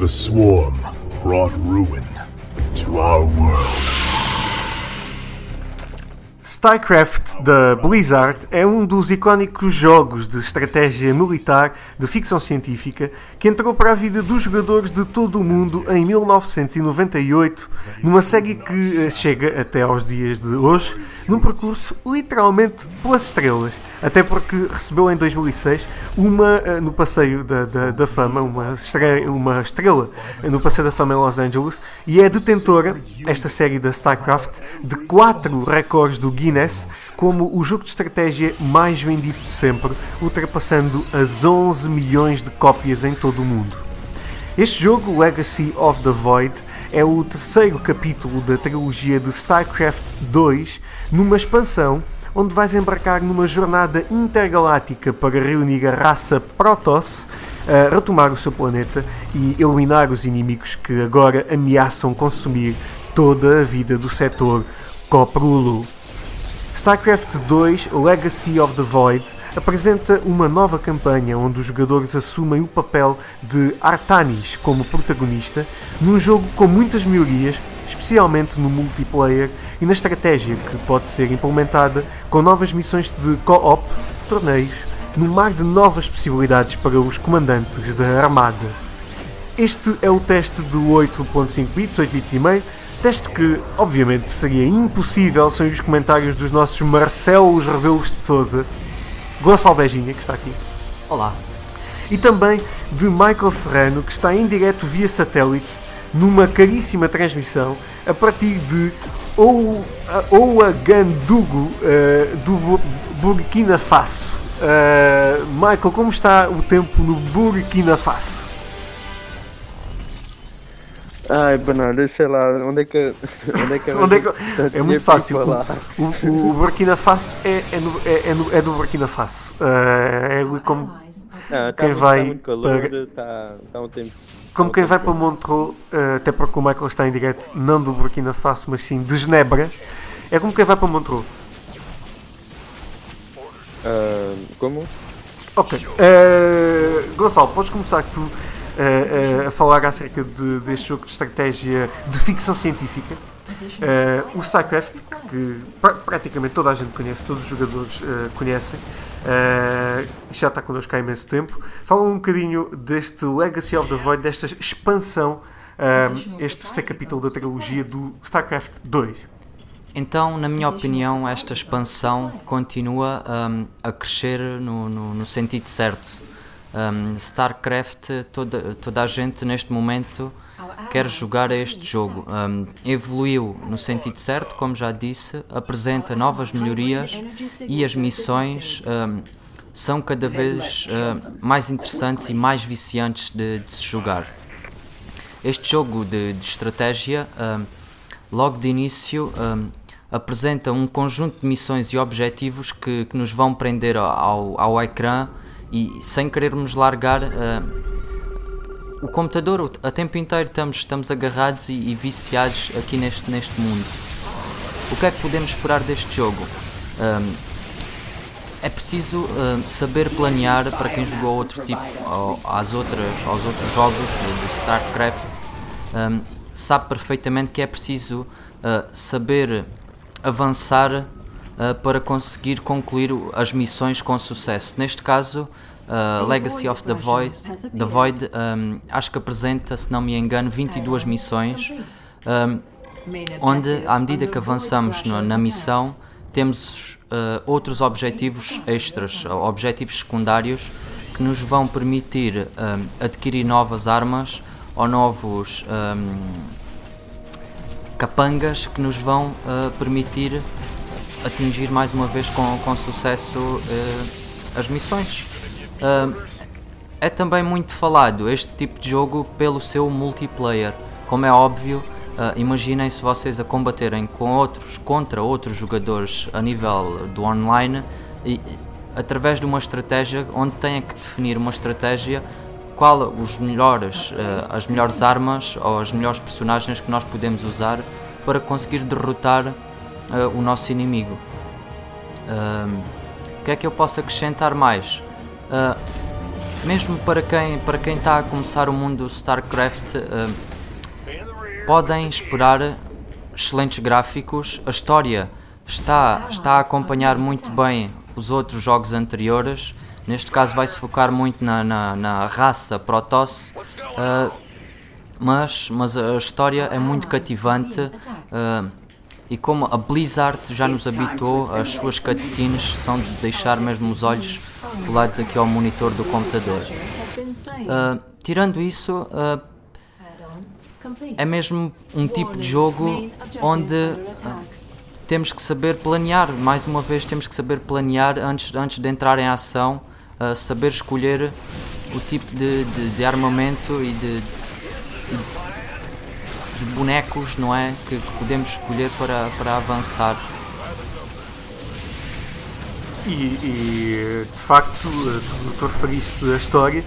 The swarm brought ruin to our world. StarCraft da Blizzard é um dos icónicos jogos de estratégia militar de ficção científica que entrou para a vida dos jogadores de todo o mundo em 1998, numa série que eh, chega até aos dias de hoje, num percurso literalmente pelas estrelas, até porque recebeu em 2006 uma, eh, no Passeio da, da, da Fama, uma estrela, uma estrela no Passeio da Fama em Los Angeles, e é detentora, esta série da StarCraft, de quatro recordes do Guinness como o jogo de estratégia mais vendido de sempre, ultrapassando as 11 milhões de cópias em todo o mundo. Este jogo, Legacy of the Void, é o terceiro capítulo da trilogia de StarCraft 2, numa expansão onde vais embarcar numa jornada intergaláctica para reunir a raça Protoss, retomar o seu planeta e eliminar os inimigos que agora ameaçam consumir toda a vida do setor Coprulu. StarCraft 2 Legacy of the Void apresenta uma nova campanha onde os jogadores assumem o papel de Artanis como protagonista, num jogo com muitas melhorias, especialmente no multiplayer e na estratégia que pode ser implementada com novas missões de co-op, torneios, no mar de novas possibilidades para os comandantes da armada. Este é o teste do 8.5 bits, 8 bits e meio, Teste que, obviamente, seria impossível sem os comentários dos nossos Marcelos Rebelos de Souza, Gonçalo Beijinha, que está aqui. Olá. E também de Michael Serrano, que está em direto via satélite, numa caríssima transmissão, a partir de Ouagadougou, uh, do Burkina Faso. Uh, Michael, como está o tempo no Burkina Faso? Ai, Bernardo, sei lá, onde é que. Onde é, que onde é, que, é muito fácil. O, o, o, Burkina Faso é, é, no, é, é, no, é do Burkina Faso. Uh, é como ah, quem tá vai. Muito calor, para, tá, tá um tempo. Como quem vai para Montreux, uh, até porque o Michael está em direto, não do Burkina Faso, mas sim de Genebra. É como quem vai para Montreux. Uh, como? Ok. Gonçalo, podes começar tu uh, a falar acerca de, deste jogo de estratégia de ficção científica. Uh, o StarCraft, que praticamente toda a gente conhece, todos os jogadores uh, conhecem, uh, já está connosco há imenso tempo. Fala um bocadinho deste Legacy of the Void, desta expansão, este terceiro capítulo da trilogia do StarCraft 2. Então, na minha opinião, esta expansão continua um, a crescer no, no, no sentido certo um, StarCraft, toda, toda a gente neste momento quer jogar este jogo. Um, evoluiu no sentido certo, como já disse, apresenta novas melhorias e as missões um, são cada vez mais interessantes e mais viciantes de, de se jogar. Este jogo de, de estratégia, um, logo de início, apresenta um conjunto de missões e objetivos que, que nos vão prender ao, ao ecrã e sem querermos largar o computador a tempo inteiro estamos, estamos agarrados e, e, viciados aqui neste, neste mundo. O que é que podemos esperar deste jogo? Um, é preciso um, saber planear para quem jogou outro tipo às outras, aos outros jogos do, do StarCraft um, sabe perfeitamente que é preciso uh, saber avançar uh, para conseguir concluir as missões com sucesso. Neste caso, uh, Legacy of the Void, the Void um, acho que apresenta, se não me engano, 22 missões, um, onde, à medida que avançamos no, na missão, temos uh, outros objetivos extras, objetivos secundários, que nos vão permitir um, adquirir novas armas ou novos capangas que nos vão uh, permitir atingir mais uma vez com, com sucesso uh, as missões. É também muito falado este tipo de jogo pelo seu multiplayer. Como é óbvio, uh, imaginem se vocês a combaterem com outros, contra outros jogadores a nível do online e através de uma estratégia onde têm que definir uma estratégia qual os melhores, uh, as melhores armas ou as melhores personagens que nós podemos usar para conseguir derrotar uh, o nosso inimigo. O que é que eu posso acrescentar mais? Uh, mesmo para quem para quem está a começar o mundo do StarCraft, uh, podem esperar excelentes gráficos. A história está está a acompanhar muito bem os outros jogos anteriores. Neste caso vai se focar muito na, na, na raça Protoss. Uh, mas, mas a história é muito cativante e como a Blizzard já nos habituou, as suas cutscenes são de deixar mesmo os olhos colados aqui ao monitor do computador. Uh, tirando isso, uh, é mesmo um tipo de jogo onde temos que saber planear, mais uma vez temos que saber planear antes, antes de entrar em ação, saber escolher o tipo de, de, de armamento e de, de bonecos, não é? Que, que, podemos escolher para, para avançar. E, e de facto, tu, tu referiste a história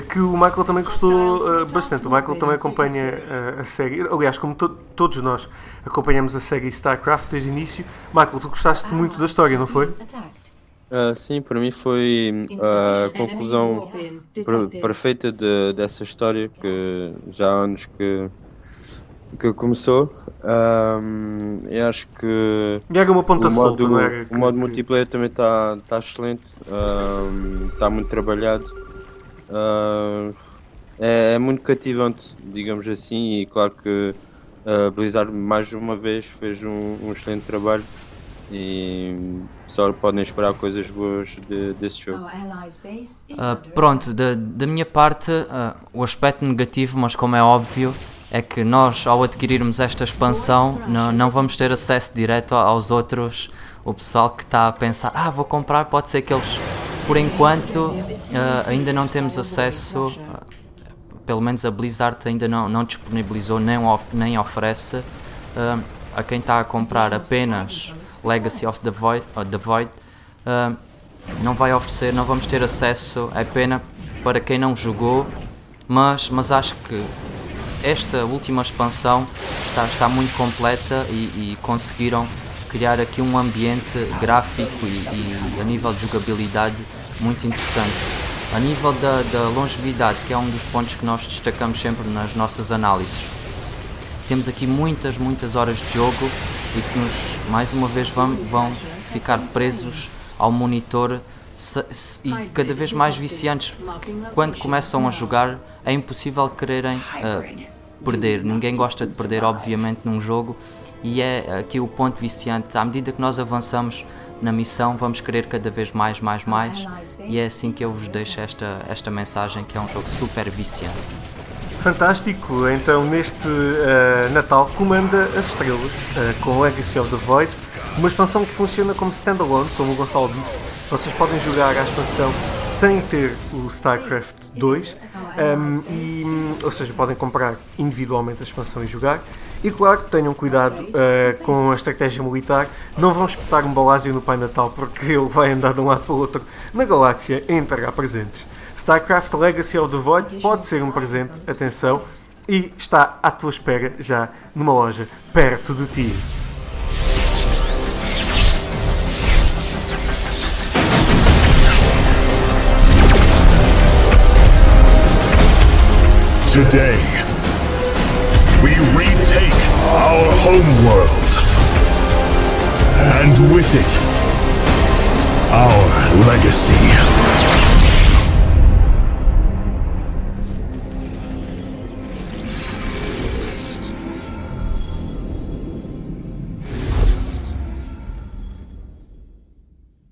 que o Michael também gostou uh, bastante. O Michael também acompanha uh, a série. Aliás, como to todos nós acompanhamos a série StarCraft desde o início. Michael, tu gostaste muito da história, não foi? Uh, sim, para mim foi a conclusão per perfeita de, dessa história que já há anos que que começou. Um, eu acho que era uma ponta o modo, solta, era, o modo multiplayer também está tá excelente, está um, muito trabalhado. Uh, é, é, muito cativante, digamos assim, e claro que a uh, Blizzard mais uma vez fez um, um, excelente trabalho e só podem esperar coisas boas de, desse jogo. Uh, pronto, da, da minha parte, uh, o aspecto negativo, mas como é óbvio, é que nós, ao adquirirmos esta expansão, não, não vamos ter acesso direto aos outros. O pessoal que está a pensar, ah, vou comprar, pode ser que eles, por enquanto, uh, ainda não temos acesso. Uh, pelo menos a Blizzard ainda não, não disponibilizou nem, of, nem oferece uh, a quem está a comprar apenas Legacy of the Void, the Void não vai oferecer, não vamos ter acesso, é pena para quem não jogou, mas, mas acho que esta última expansão está, está muito completa e, e conseguiram criar aqui um ambiente gráfico e, e, a nível de jogabilidade muito interessante. A nível da, da, longevidade, que é um dos pontos que nós destacamos sempre nas nossas análises, temos aqui muitas, muitas horas de jogo e que nos, mais uma vez, vão, vão ficar presos ao monitor e cada vez mais viciantes. Quando começam a jogar, é impossível quererem uh, perder. Ninguém gosta de perder, obviamente, num jogo. E é aqui o ponto viciante. À medida que nós avançamos na missão, vamos querer cada vez mais, mais, mais. E é assim que eu vos deixo esta, esta mensagem, que é um jogo super viciante. Fantástico! Então, neste uh, Natal, comanda as estrelas uh, com Legacy of the Void, uma expansão que funciona como standalone, como o Gonçalo disse. Vocês podem jogar a expansão sem ter o StarCraft 2, um, e, ou seja, podem comprar individualmente a expansão e jogar. E claro, tenham cuidado uh, com a estratégia militar, não vão espetar um balásio no Pai Natal porque ele vai andar de um lado para o outro na galáxia e entregar presentes. StarCraft Legacy of the Void pode ser um presente, atenção, e está à tua espera já numa loja perto de ti. Today, we retake our homeworld. And with it, our legacy.